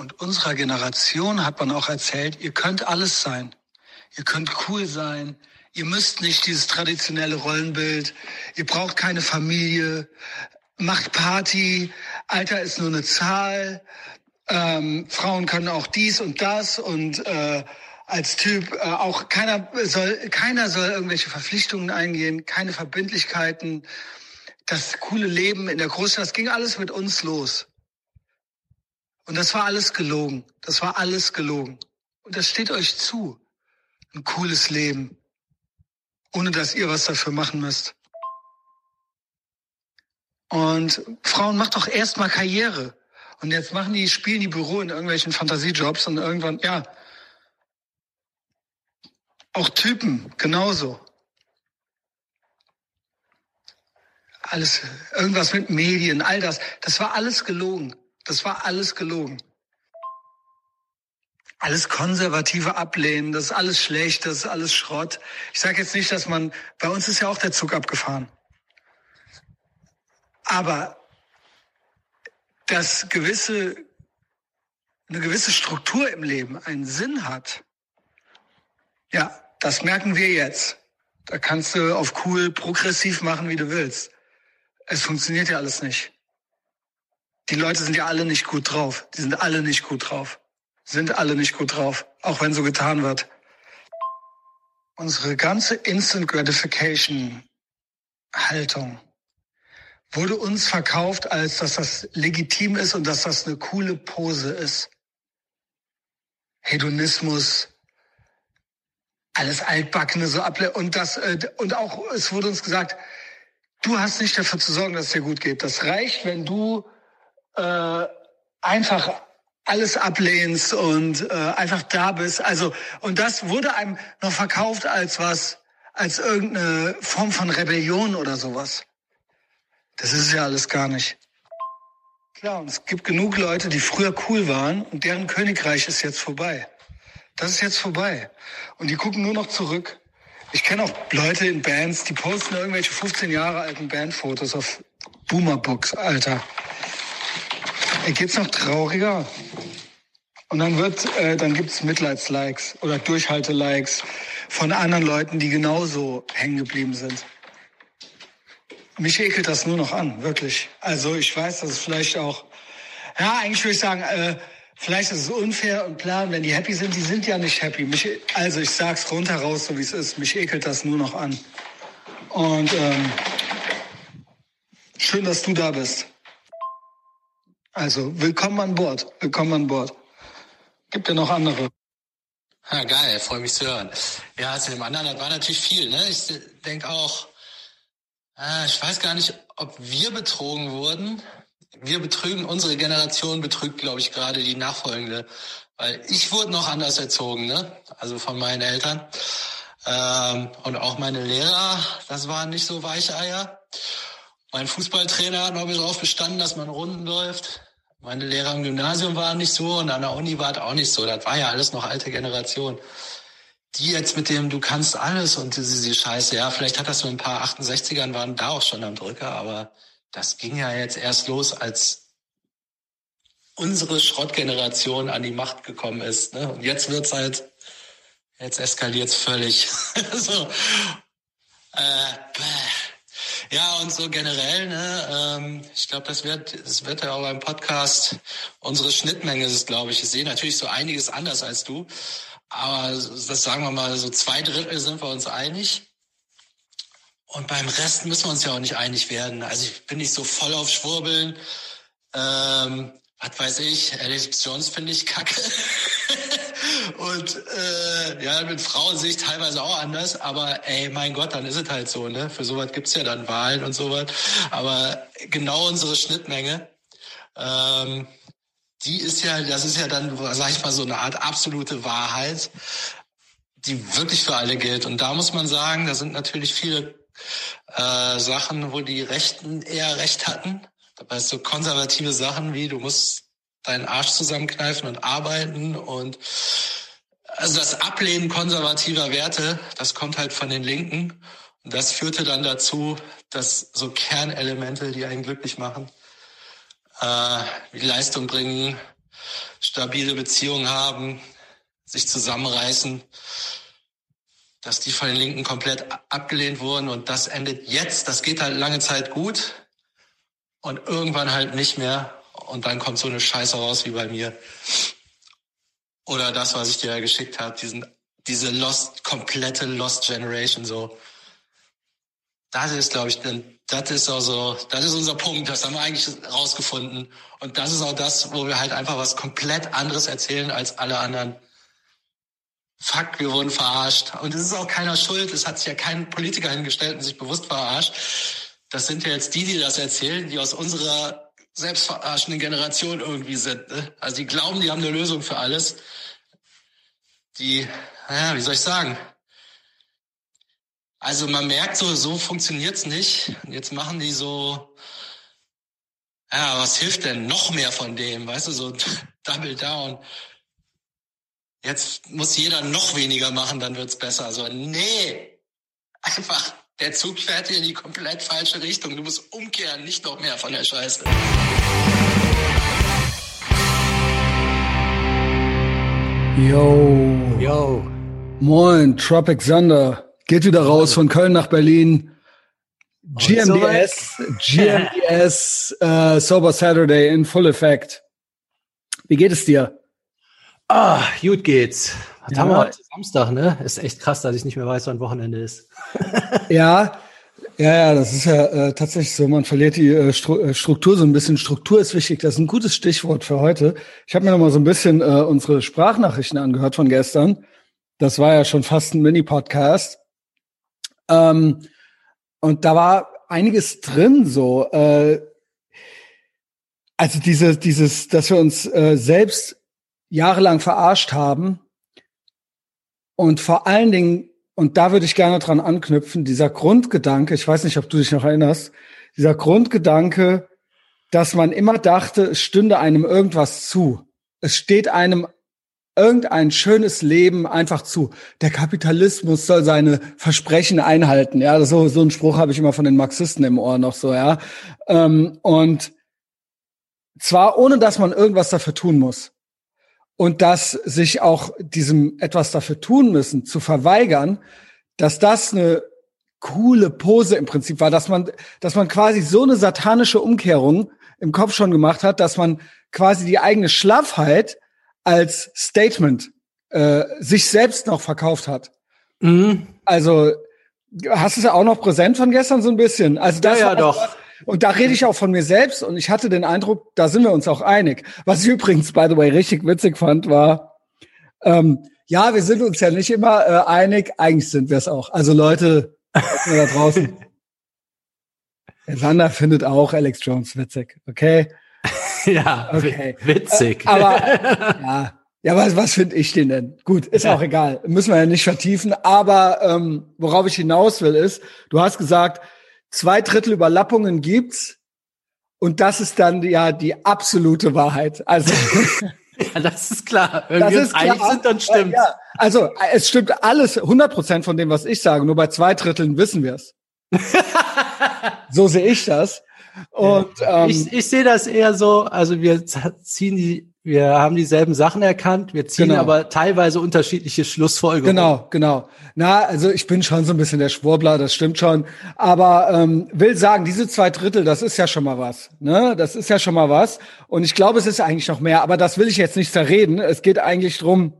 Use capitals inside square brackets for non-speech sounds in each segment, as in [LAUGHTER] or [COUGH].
und unserer Generation hat man auch erzählt, ihr könnt alles sein. Ihr könnt cool sein. Ihr müsst nicht dieses traditionelle Rollenbild. Ihr braucht keine Familie. Macht Party. Alter ist nur eine Zahl. Ähm, Frauen können auch dies und das und äh, als Typ äh, auch keiner soll keiner soll irgendwelche Verpflichtungen eingehen, keine Verbindlichkeiten. Das coole Leben in der Großstadt, das ging alles mit uns los. Und das war alles gelogen. Das war alles gelogen. Und das steht euch zu. Ein cooles Leben. Ohne dass ihr was dafür machen müsst. Und Frauen, macht doch erstmal Karriere. Und jetzt machen die, spielen die Büro in irgendwelchen Fantasiejobs und irgendwann, ja. Auch Typen, genauso. Alles, irgendwas mit Medien, all das. Das war alles gelogen. Das war alles gelogen. Alles Konservative ablehnen, das ist alles schlecht, das ist alles Schrott. Ich sage jetzt nicht, dass man, bei uns ist ja auch der Zug abgefahren. Aber dass gewisse, eine gewisse Struktur im Leben einen Sinn hat, ja, das merken wir jetzt. Da kannst du auf cool progressiv machen, wie du willst. Es funktioniert ja alles nicht. Die Leute sind ja alle nicht gut drauf. Die sind alle nicht gut drauf. Sind alle nicht gut drauf. Auch wenn so getan wird. Unsere ganze Instant Gratification Haltung wurde uns verkauft, als dass das legitim ist und dass das eine coole Pose ist. Hedonismus, alles altbackene so able und das äh, und auch es wurde uns gesagt, du hast nicht dafür zu sorgen, dass es dir gut geht. Das reicht, wenn du äh, einfach alles ablehnst und äh, einfach da bist. Also und das wurde einem noch verkauft als was, als irgendeine Form von Rebellion oder sowas. Das ist ja alles gar nicht. Klar, und es gibt genug Leute, die früher cool waren und deren Königreich ist jetzt vorbei. Das ist jetzt vorbei. Und die gucken nur noch zurück. Ich kenne auch Leute in Bands, die posten irgendwelche 15 Jahre alten Bandfotos auf Boomerbooks, Alter geht's noch trauriger. Und dann wird, äh, dann gibt's Mitleidslikes oder Durchhalte-Likes von anderen Leuten, die genauso hängen geblieben sind. Mich ekelt das nur noch an, wirklich. Also ich weiß, dass es vielleicht auch, ja, eigentlich würde ich sagen, äh, vielleicht ist es unfair und plan, wenn die happy sind, die sind ja nicht happy. Mich, also ich sag's rundheraus, so wie es ist. Mich ekelt das nur noch an. Und ähm, schön, dass du da bist. Also, willkommen an Bord. Willkommen an Bord. Gibt ja noch andere. Ja, geil, freue mich zu hören. Ja, zu dem anderen, das war natürlich viel. Ne? Ich denke auch, äh, ich weiß gar nicht, ob wir betrogen wurden. Wir betrügen, unsere Generation betrügt, glaube ich, gerade die nachfolgende. Weil ich wurde noch anders erzogen, ne? also von meinen Eltern. Ähm, und auch meine Lehrer, das waren nicht so weiche Eier. Mein Fußballtrainer hat noch darauf bestanden, dass man Runden läuft. Meine Lehrer im Gymnasium waren nicht so und an der Uni war es auch nicht so. Das war ja alles noch alte Generation. Die jetzt mit dem, du kannst alles und diese, diese Scheiße, ja, vielleicht hat das so ein paar 68ern waren da auch schon am Drücker, aber das ging ja jetzt erst los, als unsere Schrottgeneration an die Macht gekommen ist. Ne? Und jetzt wird's halt, jetzt eskaliert's völlig. [LAUGHS] so. Äh, bäh. Ja, und so generell, ne, ähm, ich glaube, das wird, das wird ja auch beim Podcast unsere Schnittmenge ist, glaube ich. Ich sehe natürlich so einiges anders als du, aber das sagen wir mal, so zwei Drittel sind wir uns einig. Und beim Rest müssen wir uns ja auch nicht einig werden. Also ich bin nicht so voll auf Schwurbeln. Ähm, was weiß ich, Jones finde ich kacke. [LAUGHS] Und äh, ja, mit Frauen sehe ich teilweise auch anders, aber ey, mein Gott, dann ist es halt so, ne? Für sowas gibt's ja dann Wahlen und sowas. Aber genau unsere Schnittmenge, ähm, die ist ja, das ist ja dann, sag ich mal, so eine Art absolute Wahrheit, die wirklich für alle gilt. Und da muss man sagen, da sind natürlich viele äh, Sachen, wo die Rechten eher recht hatten. Dabei ist so konservative Sachen wie, du musst deinen Arsch zusammenkneifen und arbeiten und also das Ablehnen konservativer Werte, das kommt halt von den Linken. Und das führte dann dazu, dass so Kernelemente, die einen glücklich machen, äh, wie Leistung bringen, stabile Beziehungen haben, sich zusammenreißen, dass die von den Linken komplett abgelehnt wurden und das endet jetzt. Das geht halt lange Zeit gut und irgendwann halt nicht mehr und dann kommt so eine Scheiße raus wie bei mir. Oder das, was ich dir ja geschickt habe, diesen, diese Lost, komplette Lost Generation so. Das ist, glaube ich, das ist auch so, das ist unser Punkt, das haben wir eigentlich rausgefunden. Und das ist auch das, wo wir halt einfach was komplett anderes erzählen als alle anderen. Fuck, wir wurden verarscht. Und es ist auch keiner schuld. Es hat sich ja kein Politiker hingestellt und sich bewusst verarscht. Das sind ja jetzt die, die das erzählen, die aus unserer selbstverarschenden Generation irgendwie sind. Ne? Also die glauben, die haben eine Lösung für alles. Die, naja, wie soll ich sagen? Also man merkt so, so funktioniert's nicht. Jetzt machen die so, ja, was hilft denn noch mehr von dem? Weißt du, so [LAUGHS] Double Down jetzt muss jeder noch weniger machen, dann wird's besser. Also nee, einfach, der Zug fährt hier in die komplett falsche Richtung. Du musst umkehren, nicht noch mehr von der Scheiße. Yo. Yo. Moin, Tropic Thunder. Geht wieder raus von Köln nach Berlin. GMDS, GMDS uh, Sober Saturday in full effect. Wie geht es dir? Ah, gut geht's. Was ja. haben wir heute? Samstag, ne? Ist echt krass, dass ich nicht mehr weiß, wann Wochenende ist. [LAUGHS] ja, ja, ja, das ist ja äh, tatsächlich so. Man verliert die äh, äh, Struktur so ein bisschen. Struktur ist wichtig. Das ist ein gutes Stichwort für heute. Ich habe mir noch mal so ein bisschen äh, unsere Sprachnachrichten angehört von gestern. Das war ja schon fast ein Mini-Podcast. Ähm, und da war einiges drin, so. Äh, also diese, dieses, dass wir uns äh, selbst jahrelang verarscht haben. Und vor allen Dingen, und da würde ich gerne dran anknüpfen, dieser Grundgedanke, ich weiß nicht, ob du dich noch erinnerst, dieser Grundgedanke, dass man immer dachte, es stünde einem irgendwas zu. Es steht einem irgendein schönes Leben einfach zu. Der Kapitalismus soll seine Versprechen einhalten. Ja, so, so ein Spruch habe ich immer von den Marxisten im Ohr noch so, ja. Ähm, und zwar ohne, dass man irgendwas dafür tun muss und dass sich auch diesem etwas dafür tun müssen, zu verweigern, dass das eine coole Pose im Prinzip war, dass man, dass man quasi so eine satanische Umkehrung im Kopf schon gemacht hat, dass man quasi die eigene Schlaffheit als Statement äh, sich selbst noch verkauft hat. Mhm. Also hast du es ja auch noch präsent von gestern so ein bisschen. Also das ja, ja doch. Was, und da rede ich auch von mir selbst und ich hatte den Eindruck, da sind wir uns auch einig. Was ich übrigens, by the way, richtig witzig fand, war, ähm, ja, wir sind uns ja nicht immer äh, einig, eigentlich sind wir es auch. Also Leute, da draußen. [LAUGHS] Sander findet auch Alex Jones witzig, okay? [LAUGHS] ja, okay. witzig. Äh, aber [LAUGHS] ja, ja, was, was finde ich den denn? Gut, ist ja. auch egal. Müssen wir ja nicht vertiefen. Aber ähm, worauf ich hinaus will, ist, du hast gesagt, zwei Drittel Überlappungen gibt's. Und das ist dann ja die absolute Wahrheit. Also [LAUGHS] ja, das ist klar. Wenn das wir uns einig sind, dann stimmt. Ja, also es stimmt alles 100 Prozent von dem, was ich sage. Nur bei zwei Dritteln wissen wir es. [LAUGHS] so sehe ich das. Und ähm, ich, ich sehe das eher so. Also wir ziehen die wir haben dieselben Sachen erkannt, wir ziehen genau. aber teilweise unterschiedliche Schlussfolgerungen. Genau, genau. Na, also ich bin schon so ein bisschen der Schwurbler, das stimmt schon. Aber ähm, will sagen, diese zwei Drittel, das ist ja schon mal was. Ne? Das ist ja schon mal was. Und ich glaube, es ist eigentlich noch mehr. Aber das will ich jetzt nicht zerreden. Es geht eigentlich drum,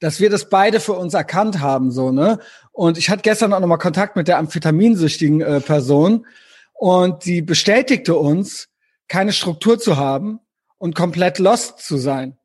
dass wir das beide für uns erkannt haben. so ne. Und ich hatte gestern auch nochmal Kontakt mit der amphitaminsüchtigen äh, Person. Und die bestätigte uns, keine Struktur zu haben und komplett lost zu sein.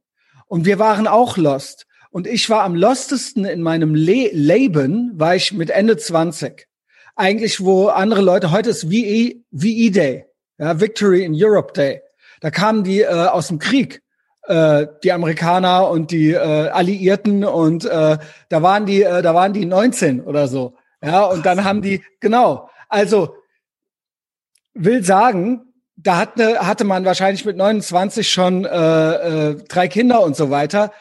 Und wir waren auch lost. Und ich war am lostesten in meinem Le Leben, war ich mit Ende 20. Eigentlich, wo andere Leute, heute ist VE, VE Day, ja, Victory in Europe Day. Da kamen die äh, aus dem Krieg, äh, die Amerikaner und die äh, Alliierten und äh, da waren die, äh, da waren die 19 oder so. Ja, und dann haben die, genau. Also, will sagen, da hatte, hatte man wahrscheinlich mit 29 schon äh, äh, drei Kinder und so weiter.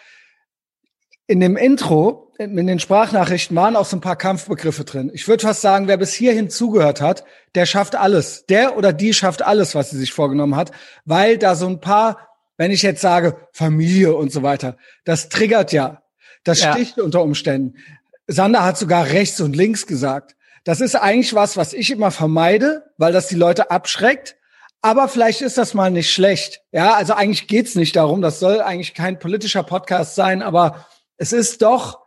In dem Intro, in den Sprachnachrichten waren auch so ein paar Kampfbegriffe drin. Ich würde fast sagen, wer bis hierhin zugehört hat, der schafft alles. Der oder die schafft alles, was sie sich vorgenommen hat, weil da so ein paar wenn ich jetzt sage Familie und so weiter, das triggert ja. Das ja. sticht unter Umständen. Sander hat sogar rechts und links gesagt. Das ist eigentlich was, was ich immer vermeide, weil das die Leute abschreckt. Aber vielleicht ist das mal nicht schlecht. Ja, also eigentlich geht's nicht darum. Das soll eigentlich kein politischer Podcast sein, aber es ist doch,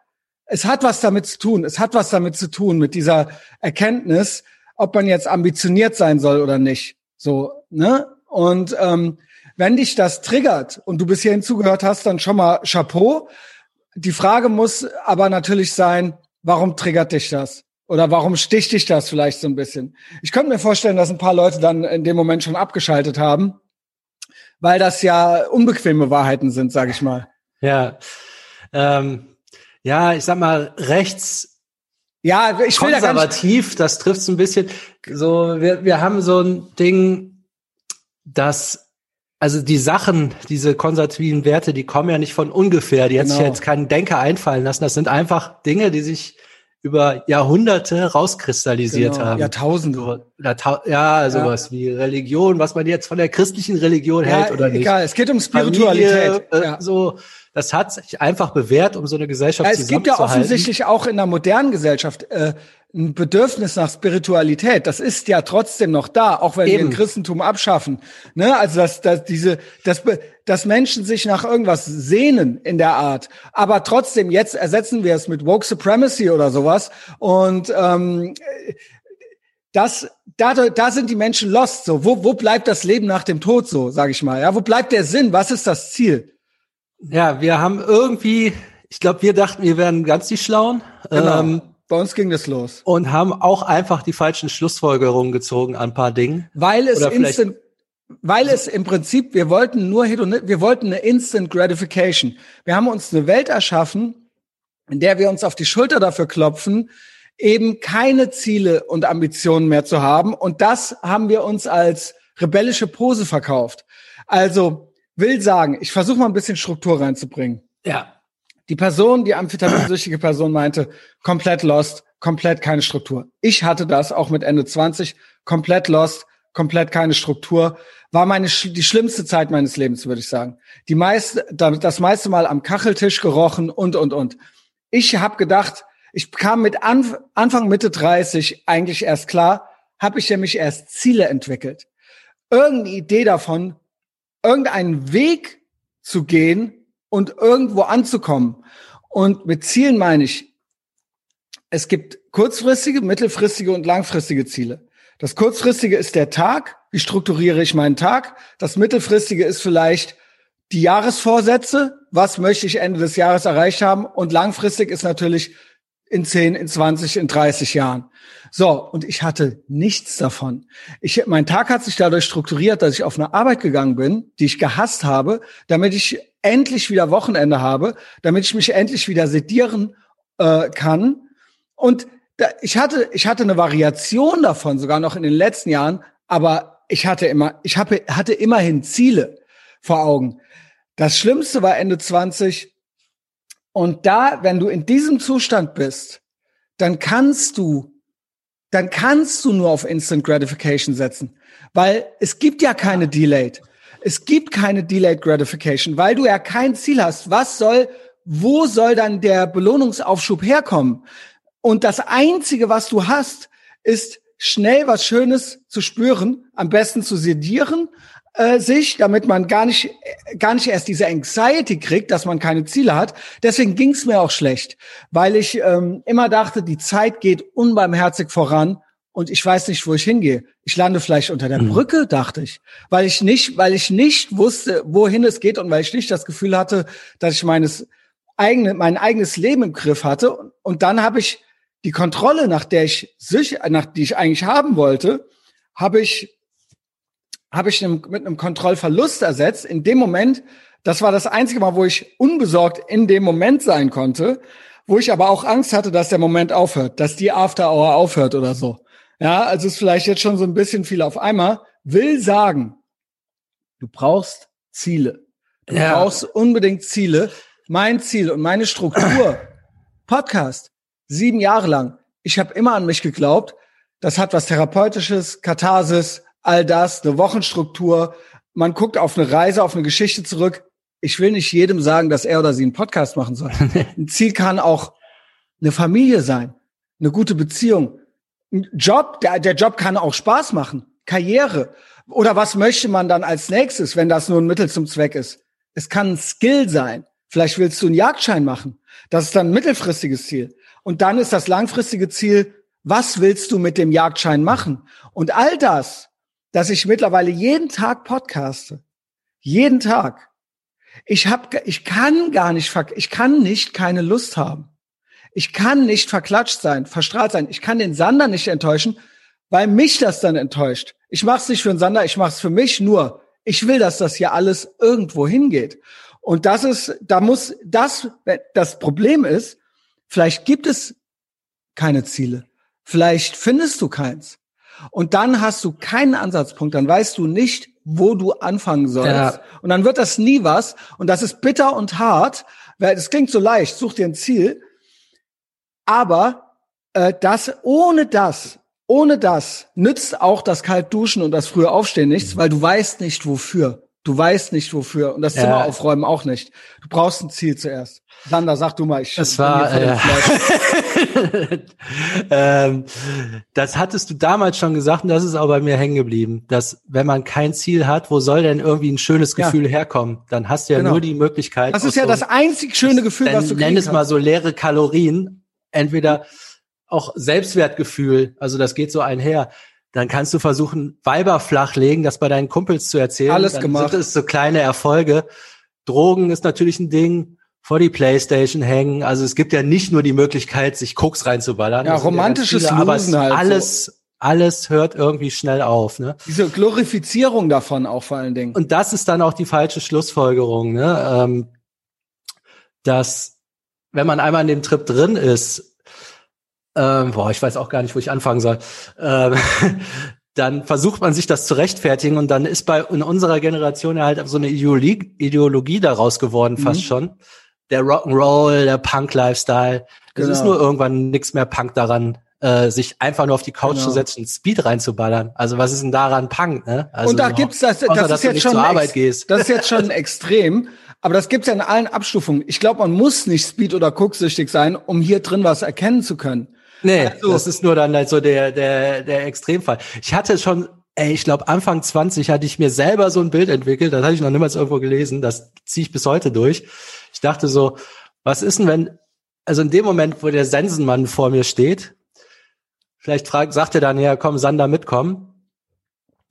es hat was damit zu tun. Es hat was damit zu tun mit dieser Erkenntnis, ob man jetzt ambitioniert sein soll oder nicht. So, ne? Und ähm, wenn dich das triggert und du bis hierhin zugehört hast, dann schon mal Chapeau. Die Frage muss aber natürlich sein, warum triggert dich das? Oder warum sticht dich das vielleicht so ein bisschen? Ich könnte mir vorstellen, dass ein paar Leute dann in dem Moment schon abgeschaltet haben, weil das ja unbequeme Wahrheiten sind, sage ich mal. Ja, ähm, ja, ich sag mal rechts. Ja, ich will konservativ, da das trifft ein bisschen. So, wir, wir haben so ein Ding, das also die Sachen, diese konservativen Werte, die kommen ja nicht von ungefähr. Die genau. hat sich genau. jetzt kein Denker einfallen lassen. Das sind einfach Dinge, die sich über Jahrhunderte rauskristallisiert genau. haben. Jahrtausende. Ja, sowas ja. wie Religion, was man jetzt von der christlichen Religion ja, hält oder nicht. Egal, es geht um Spiritualität. Familie, äh, ja. So, das hat sich einfach bewährt, um so eine Gesellschaft ja, es gibt ja offensichtlich auch in der modernen Gesellschaft äh, ein Bedürfnis nach Spiritualität. Das ist ja trotzdem noch da, auch wenn Eben. wir ein Christentum abschaffen. Ne? Also dass, dass diese, dass, dass Menschen sich nach irgendwas sehnen in der Art. Aber trotzdem, jetzt ersetzen wir es mit Woke Supremacy oder sowas. Und ähm, das, da, da sind die Menschen lost. So, wo, wo bleibt das Leben nach dem Tod? So, sage ich mal. Ja, wo bleibt der Sinn? Was ist das Ziel? Ja, wir haben irgendwie, ich glaube, wir dachten, wir wären ganz die Schlauen. Genau. Ähm, bei uns ging das los. Und haben auch einfach die falschen Schlussfolgerungen gezogen an ein paar Dingen. Weil es instant, weil es im Prinzip, wir wollten nur wir wollten eine Instant Gratification. Wir haben uns eine Welt erschaffen, in der wir uns auf die Schulter dafür klopfen, eben keine Ziele und Ambitionen mehr zu haben. Und das haben wir uns als rebellische Pose verkauft. Also, will sagen, ich versuche mal ein bisschen Struktur reinzubringen. Ja. Die Person, die amphitaminsüchtige Person meinte, komplett lost, komplett keine Struktur. Ich hatte das auch mit Ende 20, komplett lost, komplett keine Struktur. War meine die schlimmste Zeit meines Lebens, würde ich sagen. Die meiste, das meiste Mal am Kacheltisch gerochen und und und. Ich habe gedacht, ich kam mit Anf Anfang Mitte 30 eigentlich erst klar, habe ich nämlich erst Ziele entwickelt. Irgendeine Idee davon, irgendeinen Weg zu gehen und irgendwo anzukommen. Und mit Zielen meine ich, es gibt kurzfristige, mittelfristige und langfristige Ziele. Das kurzfristige ist der Tag. Wie strukturiere ich meinen Tag? Das mittelfristige ist vielleicht die Jahresvorsätze. Was möchte ich Ende des Jahres erreicht haben? Und langfristig ist natürlich in 10, in 20, in 30 Jahren. So, und ich hatte nichts davon. Ich, mein Tag hat sich dadurch strukturiert, dass ich auf eine Arbeit gegangen bin, die ich gehasst habe, damit ich endlich wieder Wochenende habe, damit ich mich endlich wieder sedieren äh, kann. Und da, ich hatte, ich hatte eine Variation davon, sogar noch in den letzten Jahren, aber ich hatte immer, ich habe, hatte immerhin Ziele vor Augen. Das Schlimmste war Ende 20. Und da, wenn du in diesem Zustand bist, dann kannst du dann kannst du nur auf Instant Gratification setzen, weil es gibt ja keine Delayed. Es gibt keine Delayed Gratification, weil du ja kein Ziel hast. Was soll, wo soll dann der Belohnungsaufschub herkommen? Und das einzige, was du hast, ist schnell was Schönes zu spüren, am besten zu sedieren, äh, sich, damit man gar nicht, gar nicht erst diese Anxiety kriegt, dass man keine Ziele hat. Deswegen ging es mir auch schlecht, weil ich ähm, immer dachte, die Zeit geht unbarmherzig voran und ich weiß nicht, wo ich hingehe. Ich lande vielleicht unter der mhm. Brücke, dachte ich, weil ich nicht, weil ich nicht wusste, wohin es geht und weil ich nicht das Gefühl hatte, dass ich meines eigene, mein eigenes Leben im Griff hatte. Und dann habe ich die Kontrolle, nach der ich sicher, nach die ich eigentlich haben wollte, habe ich habe ich mit einem Kontrollverlust ersetzt. In dem Moment, das war das einzige Mal, wo ich unbesorgt in dem Moment sein konnte, wo ich aber auch Angst hatte, dass der Moment aufhört, dass die After Hour aufhört oder so. Ja, also ist vielleicht jetzt schon so ein bisschen viel auf einmal. Will sagen, du brauchst Ziele. Du ja. brauchst unbedingt Ziele. Mein Ziel und meine Struktur, [CLEARS THROAT] Podcast, sieben Jahre lang. Ich habe immer an mich geglaubt. Das hat was Therapeutisches, Katharsis, all das, eine Wochenstruktur, man guckt auf eine Reise, auf eine Geschichte zurück. Ich will nicht jedem sagen, dass er oder sie einen Podcast machen soll. [LAUGHS] Ein Ziel kann auch eine Familie sein, eine gute Beziehung, ein Job. Der, der Job kann auch Spaß machen, Karriere. Oder was möchte man dann als nächstes, wenn das nur ein Mittel zum Zweck ist? Es kann ein Skill sein. Vielleicht willst du einen Jagdschein machen. Das ist dann ein mittelfristiges Ziel. Und dann ist das langfristige Ziel, was willst du mit dem Jagdschein machen? Und all das, dass ich mittlerweile jeden Tag podcaste, jeden Tag. Ich hab, ich kann gar nicht, ich kann nicht keine Lust haben. Ich kann nicht verklatscht sein, verstrahlt sein. Ich kann den Sander nicht enttäuschen, weil mich das dann enttäuscht. Ich mache es nicht für den Sander, ich mache es für mich nur. Ich will, dass das hier alles irgendwo hingeht. Und das ist, da muss das, das Problem ist, vielleicht gibt es keine Ziele. Vielleicht findest du keins. Und dann hast du keinen Ansatzpunkt, dann weißt du nicht, wo du anfangen sollst. Ja. Und dann wird das nie was. Und das ist bitter und hart, weil es klingt so leicht, such dir ein Ziel. Aber äh, das, ohne das, ohne das nützt auch das Kaltduschen und das frühe Aufstehen nichts, weil du weißt nicht wofür. Du weißt nicht wofür und das Zimmer ja. aufräumen auch nicht. Du brauchst ein Ziel zuerst. Sander, sag du mal, ich. Das war. Äh, [LAUGHS] [LAUGHS] ähm, das hattest du damals schon gesagt und das ist auch bei mir hängen geblieben, dass wenn man kein Ziel hat, wo soll denn irgendwie ein schönes Gefühl ja. herkommen? Dann hast du ja genau. nur die Möglichkeit. Das ist ja so, das einzig schöne Gefühl, was du. Nenn es mal so leere Kalorien. Entweder auch Selbstwertgefühl, also das geht so einher dann kannst du versuchen, Weiber flachlegen, das bei deinen Kumpels zu erzählen. Alles dann gemacht. Sind es so kleine Erfolge. Drogen ist natürlich ein Ding. Vor die Playstation hängen. Also es gibt ja nicht nur die Möglichkeit, sich Koks reinzuballern. Ja, romantisches ja Losen halt. Alles, so. alles hört irgendwie schnell auf. Ne? Diese Glorifizierung davon auch vor allen Dingen. Und das ist dann auch die falsche Schlussfolgerung, ne? Ähm, dass wenn man einmal in dem Trip drin ist, ähm, boah, ich weiß auch gar nicht, wo ich anfangen soll, ähm, [LAUGHS] dann versucht man sich das zu rechtfertigen und dann ist bei in unserer Generation ja halt so eine Ideologie, Ideologie daraus geworden, mhm. fast schon. Der Rock'n'Roll, der Punk-Lifestyle. Es genau. ist nur irgendwann nichts mehr Punk daran, äh, sich einfach nur auf die Couch genau. zu setzen Speed reinzuballern. Also was ist denn daran Punk, ne? Also und da gibt's das, das außer, ist jetzt schon zur Arbeit gehst. Das ist jetzt schon extrem. Aber das gibt's ja in allen Abstufungen. Ich glaube, man muss nicht Speed- oder Cook-süchtig sein, um hier drin was erkennen zu können. Nee, also, das ist nur dann halt so der, der, der Extremfall. Ich hatte schon, ey, ich glaube Anfang 20 hatte ich mir selber so ein Bild entwickelt, das hatte ich noch niemals irgendwo gelesen, das ziehe ich bis heute durch. Ich dachte so, was ist denn, wenn, also in dem Moment, wo der Sensenmann vor mir steht, vielleicht fragt, sagt er dann, ja, komm, Sander, mitkommen.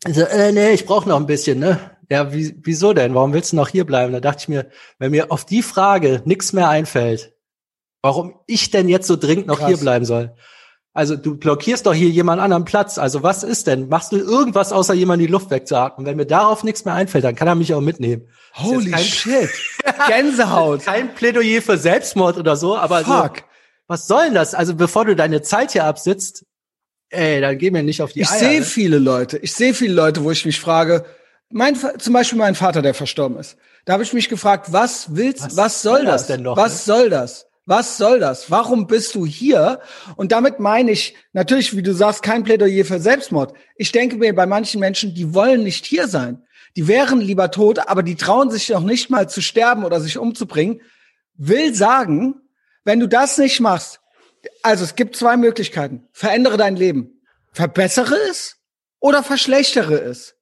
Also, äh, nee, ich brauche noch ein bisschen, ne? Ja, wie, wieso denn? Warum willst du noch hier bleiben? Da dachte ich mir, wenn mir auf die Frage nichts mehr einfällt, warum ich denn jetzt so dringend noch Krass. hier bleiben soll. Also du blockierst doch hier jemand anderen Platz. Also was ist denn? Machst du irgendwas außer jemand die Luft wegzuatmen? Wenn mir darauf nichts mehr einfällt, dann kann er mich auch mitnehmen. Holy shit. [LAUGHS] Gänsehaut. kein Plädoyer für Selbstmord oder so, aber Fuck. So, was soll denn das? Also bevor du deine Zeit hier absitzt, ey, dann geh mir nicht auf die ich Eier. Ich sehe ne? viele Leute. Ich sehe viele Leute, wo ich mich frage, mein, zum Beispiel mein Vater, der verstorben ist. Da habe ich mich gefragt, was willst, was, was soll das? das denn noch? Was ne? soll das? Was soll das? Warum bist du hier? Und damit meine ich natürlich, wie du sagst, kein Plädoyer für Selbstmord. Ich denke mir bei manchen Menschen, die wollen nicht hier sein. Die wären lieber tot, aber die trauen sich noch nicht mal zu sterben oder sich umzubringen. Will sagen, wenn du das nicht machst, also es gibt zwei Möglichkeiten. Verändere dein Leben. Verbessere es oder verschlechtere es.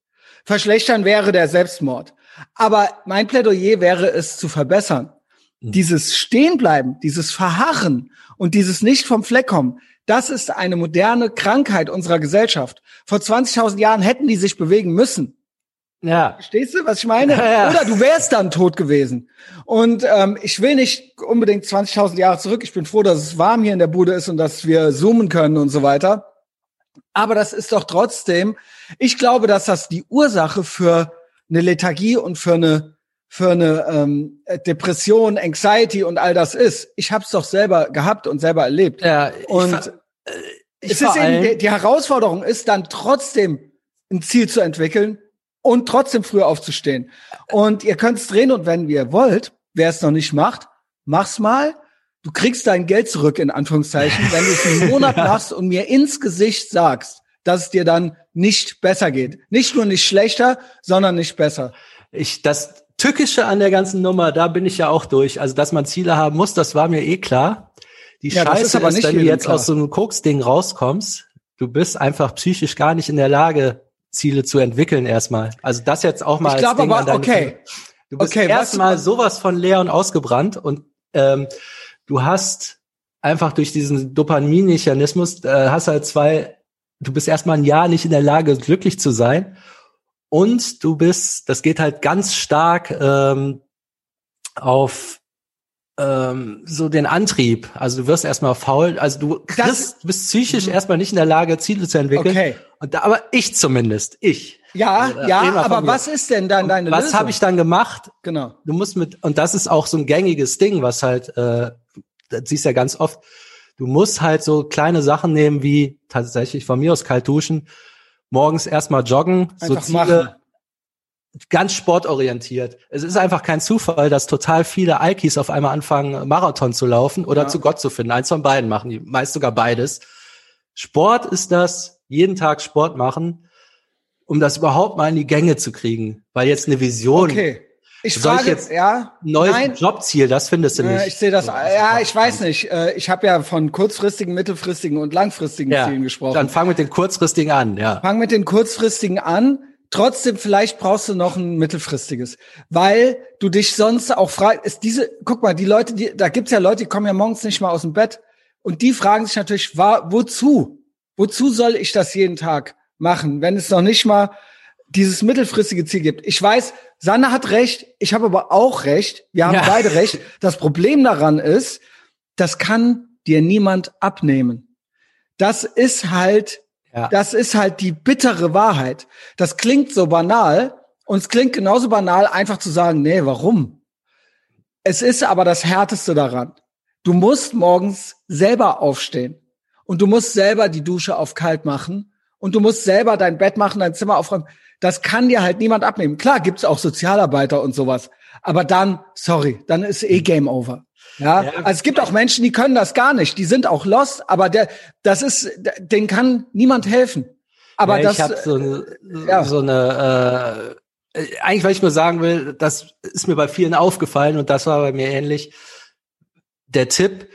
Verschlechtern wäre der Selbstmord. Aber mein Plädoyer wäre es zu verbessern. Mhm. Dieses Stehenbleiben, dieses Verharren und dieses nicht vom Fleck kommen, das ist eine moderne Krankheit unserer Gesellschaft. Vor 20.000 Jahren hätten die sich bewegen müssen. Ja. Verstehst du, was ich meine? [LAUGHS] Ja. Oder du wärst dann tot gewesen. Und ähm, ich will nicht unbedingt 20.000 Jahre zurück. Ich bin froh, dass es warm hier in der Bude ist und dass wir zoomen können und so weiter. Aber das ist doch trotzdem, ich glaube, dass das die Ursache für eine Lethargie und für eine für eine ähm, Depression, Anxiety und all das ist. Ich habe es doch selber gehabt und selber erlebt. Ja, und äh, ich es ist eben, die, die Herausforderung ist dann trotzdem ein Ziel zu entwickeln und trotzdem früher aufzustehen. Und ihr könnt es drehen und wenn ihr wollt, wer es noch nicht macht, mach's mal. Du kriegst dein Geld zurück, in Anführungszeichen, wenn du es einen [LAUGHS] Monat machst und mir ins Gesicht sagst, dass es dir dann nicht besser geht. Nicht nur nicht schlechter, sondern nicht besser. Ich, das Tückische an der ganzen Nummer, da bin ich ja auch durch. Also, dass man Ziele haben muss, das war mir eh klar. Die ja, Scheiße ist, aber ist, wenn du jetzt klar. aus so einem Koks-Ding rauskommst, du bist einfach psychisch gar nicht in der Lage, Ziele zu entwickeln erstmal. Also das jetzt auch mal ich Ding aber, okay. Du bist okay, erstmal sowas von leer und ausgebrannt und ähm, du hast einfach durch diesen Dopaminmechanismus, äh, hast halt zwei, du bist erstmal ein Jahr nicht in der Lage, glücklich zu sein. Und du bist, das geht halt ganz stark ähm, auf ähm, so den Antrieb. Also du wirst erstmal faul, also du kriegst, bist psychisch mhm. erstmal nicht in der Lage, Ziele zu entwickeln. Okay. Und da, aber ich zumindest, ich. Ja, also, ja, aber was ist denn dann deine Was habe ich dann gemacht? Genau. Du musst mit, und das ist auch so ein gängiges Ding, was halt, äh, das siehst ja ganz oft, du musst halt so kleine Sachen nehmen wie tatsächlich von mir aus kalt duschen, morgens erstmal joggen, Einfach so Ziele, machen ganz sportorientiert. Es ist einfach kein Zufall, dass total viele Alkis auf einmal anfangen, Marathon zu laufen oder ja. zu Gott zu finden. Eins von beiden machen die, meist sogar beides. Sport ist das, jeden Tag Sport machen, um das überhaupt mal in die Gänge zu kriegen. Weil jetzt eine Vision. Okay. Ich Soll frage, ich jetzt ja, neues nein, Jobziel, das findest du nicht. Ich sehe das, ja, ich weiß nicht. Äh, ich habe ja von kurzfristigen, mittelfristigen und langfristigen ja, Zielen gesprochen. Dann fang mit den kurzfristigen an, ja. Fang mit den kurzfristigen an Trotzdem, vielleicht brauchst du noch ein mittelfristiges, weil du dich sonst auch fragst, ist diese, guck mal, die Leute, die, da gibt's ja Leute, die kommen ja morgens nicht mal aus dem Bett und die fragen sich natürlich, war, wozu? Wozu soll ich das jeden Tag machen, wenn es noch nicht mal dieses mittelfristige Ziel gibt? Ich weiß, Sanne hat recht, ich habe aber auch recht, wir haben ja. beide recht. [LAUGHS] Das Problem daran ist, das kann dir niemand abnehmen. Das ist halt ja. Das ist halt die bittere Wahrheit. Das klingt so banal und es klingt genauso banal, einfach zu sagen, nee, warum? Es ist aber das Härteste daran. Du musst morgens selber aufstehen und du musst selber die Dusche auf kalt machen und du musst selber dein Bett machen, dein Zimmer aufräumen. Das kann dir halt niemand abnehmen. Klar gibt's auch Sozialarbeiter und sowas, aber dann, sorry, dann ist eh Game Over. Ja, ja, also es gibt auch Menschen, die können das gar nicht. Die sind auch lost, aber der, das ist, den kann niemand helfen. Aber ja, das, ich habe so eine, ja. so eine äh, eigentlich, weil ich nur sagen will, das ist mir bei vielen aufgefallen und das war bei mir ähnlich. Der Tipp,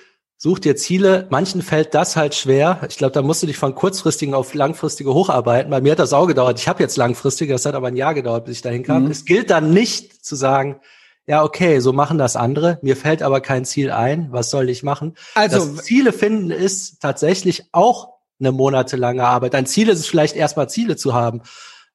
such dir Ziele. Manchen fällt das halt schwer. Ich glaube, da musst du dich von kurzfristigen auf langfristige hocharbeiten. Bei mir hat das auch gedauert. Ich habe jetzt langfristige, das hat aber ein Jahr gedauert, bis ich dahin kam. Mhm. Es gilt dann nicht zu sagen, ja, okay, so machen das andere. Mir fällt aber kein Ziel ein. Was soll ich machen? Also das Ziele finden ist tatsächlich auch eine monatelange Arbeit. Ein Ziel ist es vielleicht erstmal Ziele zu haben.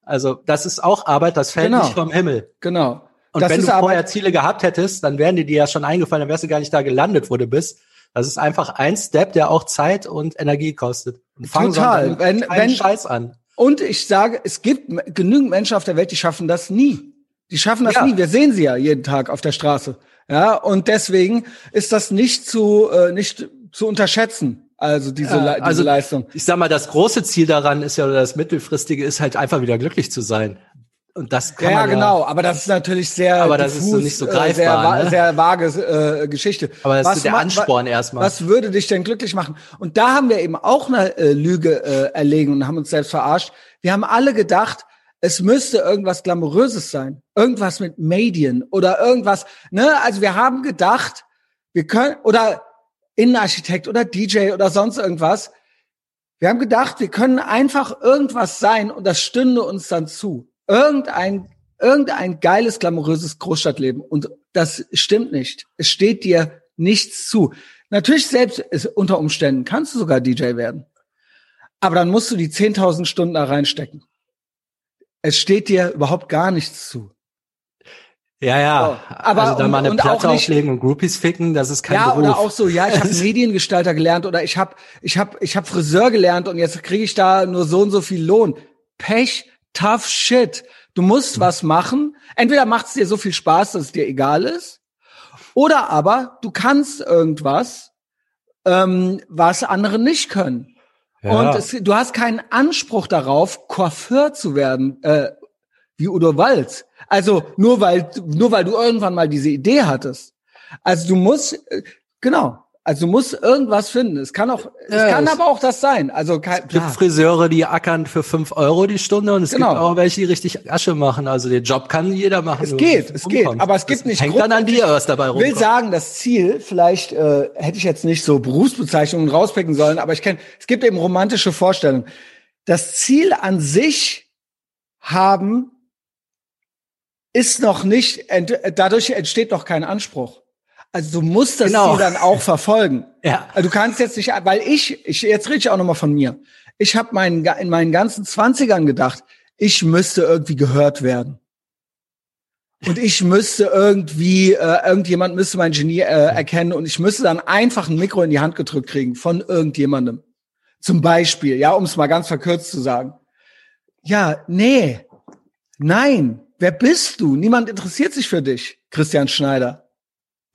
Also das ist auch Arbeit, das fällt genau. nicht vom Himmel. Genau. Und das wenn du vorher Ziele gehabt hättest, dann wären dir die ja schon eingefallen, dann wärst du gar nicht da gelandet, wo du bist. Das ist einfach ein Step, der auch Zeit und Energie kostet. Und Total. Wenn, wenn, Scheiß an. Und ich sage, es gibt genügend Menschen auf der Welt, die schaffen das nie. Die schaffen das ja. nie. Wir sehen sie ja jeden Tag auf der Straße. Ja, und deswegen ist das nicht zu, äh, nicht zu unterschätzen. Also diese, ja, diese also, Leistung. Ich sag mal, das große Ziel daran ist ja, oder das mittelfristige ist halt einfach wieder glücklich zu sein. Und das kann ja, man ja, genau. Aber das ist natürlich sehr, aber das diffus, ist so nicht so greifbar, sehr, ne? sehr vage äh, Geschichte. Aber das was ist der Ansporn wa erstmal. Was würde dich denn glücklich machen? Und da haben wir eben auch eine äh, Lüge äh, erlegen und haben uns selbst verarscht. Wir haben alle gedacht, es müsste irgendwas Glamouröses sein. Irgendwas mit Medien oder irgendwas, ne? Also wir haben gedacht, wir können, oder Innenarchitekt oder DJ oder sonst irgendwas. Wir haben gedacht, wir können einfach irgendwas sein und das stünde uns dann zu. Irgendein, irgendein geiles, glamouröses Großstadtleben. Und das stimmt nicht. Es steht dir nichts zu. Natürlich selbst ist, unter Umständen kannst du sogar DJ werden. Aber dann musst du die 10.000 Stunden da reinstecken. Es steht dir überhaupt gar nichts zu. Ja, ja. So, aber also dann mal eine und Platte nicht, auflegen und Groupies ficken, das ist kein ja, Beruf. Ja, oder auch so, ja, ich habe [LAUGHS] Mediengestalter gelernt oder ich habe ich hab, ich hab Friseur gelernt und jetzt kriege ich da nur so und so viel Lohn. Pech, tough shit. Du musst hm. was machen. Entweder macht es dir so viel Spaß, dass es dir egal ist, oder aber du kannst irgendwas, ähm, was andere nicht können. Ja. Und es, du hast keinen Anspruch darauf, Coiffeur zu werden, äh, wie Udo Walz. Also nur weil, nur weil du irgendwann mal diese Idee hattest. Also du musst, äh, genau. Also du musst irgendwas finden. Es kann auch, ja, es kann aber auch das sein. Also kein, es gibt Friseure, die ackern für fünf Euro die Stunde und es genau. gibt auch welche, die richtig Asche machen. Also den Job kann jeder machen. Es geht, es geht, aber es gibt das nicht. Hängt dann an dir, was dabei rumkommt. Ich will sagen, das Ziel, vielleicht äh, hätte ich jetzt nicht so Berufsbezeichnungen rauspicken sollen, aber ich kenne, es gibt eben romantische Vorstellungen. Das Ziel an sich haben ist noch nicht, dadurch entsteht noch kein Anspruch. Also du musst das genau. Ziel dann auch verfolgen. [LAUGHS] Ja. Also du kannst jetzt nicht, weil ich, ich jetzt rede ich auch noch mal von mir. Ich habe meinen in meinen ganzen Zwanzigern gedacht, ich müsste irgendwie gehört werden. Und ich müsste irgendwie, äh, irgendjemand müsste mein Genie äh, erkennen und ich müsste dann einfach ein Mikro in die Hand gedrückt kriegen von irgendjemandem. Zum Beispiel, ja, um es mal ganz verkürzt zu sagen. Ja, nee, nein, wer bist du? Niemand interessiert sich für dich, Christian Schneider.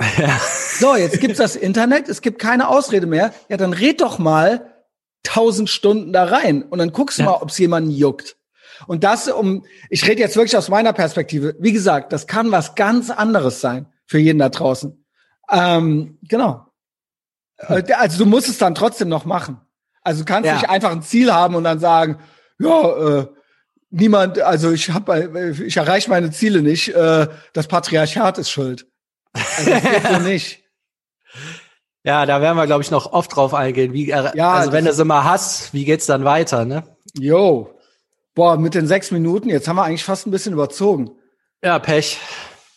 Ja. [LAUGHS] So, jetzt gibt's das Internet, es gibt keine Ausrede mehr. Ja, dann red doch mal tausend Stunden da rein und dann guckst du ja. mal, ob's jemanden juckt. Und das um, ich rede jetzt wirklich aus meiner Perspektive. Wie gesagt, das kann was ganz anderes sein für jeden da draußen. Ähm, genau. Hm. Also du musst es dann trotzdem noch machen. Also du kannst ja. nicht einfach ein Ziel haben und dann sagen, ja, äh, niemand, also ich habe, ich erreiche meine Ziele nicht. Äh, das Patriarchat ist schuld. Also das geht so nicht. [LAUGHS] Ja, da werden wir, glaube ich, noch oft drauf eingehen. Wie, ja, also wenn du sie mal hast, wie geht's dann weiter, ne? Jo. Boah, mit den sechs Minuten, jetzt haben wir eigentlich fast ein bisschen überzogen. Ja, Pech.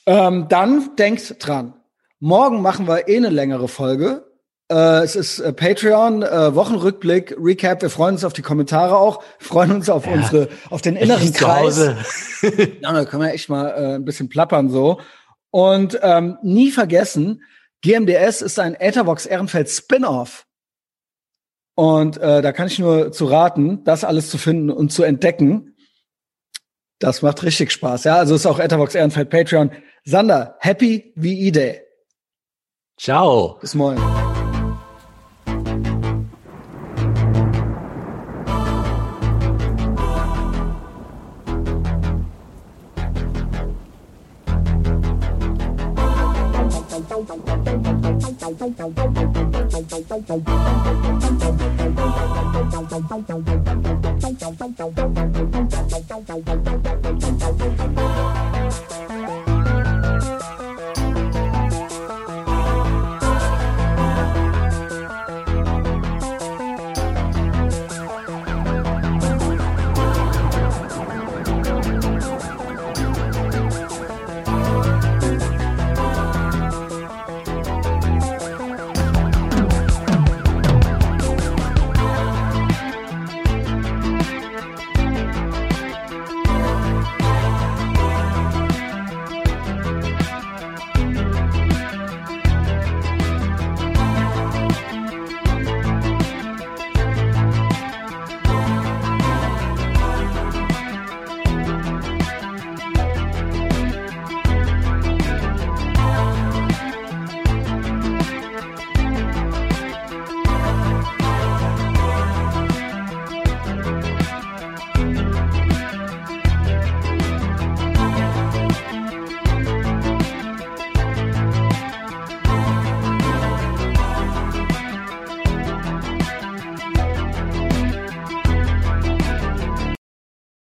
Ähm, dann denkt dran. Morgen machen wir eh eine längere Folge. Äh, es ist äh, Patreon, äh, Wochenrückblick, Recap. Wir freuen uns auf die Kommentare auch, freuen uns auf ja, unsere, auf den inneren Kreis. [LAUGHS] ja, da können wir echt mal äh, ein bisschen plappern so. Und ähm, nie vergessen, GMDS ist ein Etherbox Ehrenfeld Spin-off. Und äh, da kann ich nur zu raten, das alles zu finden und zu entdecken. Das macht richtig Spaß. Ja, also ist auch Etherbox Ehrenfeld Patreon. Sander, happy VE Day. Ciao. Bis morgen.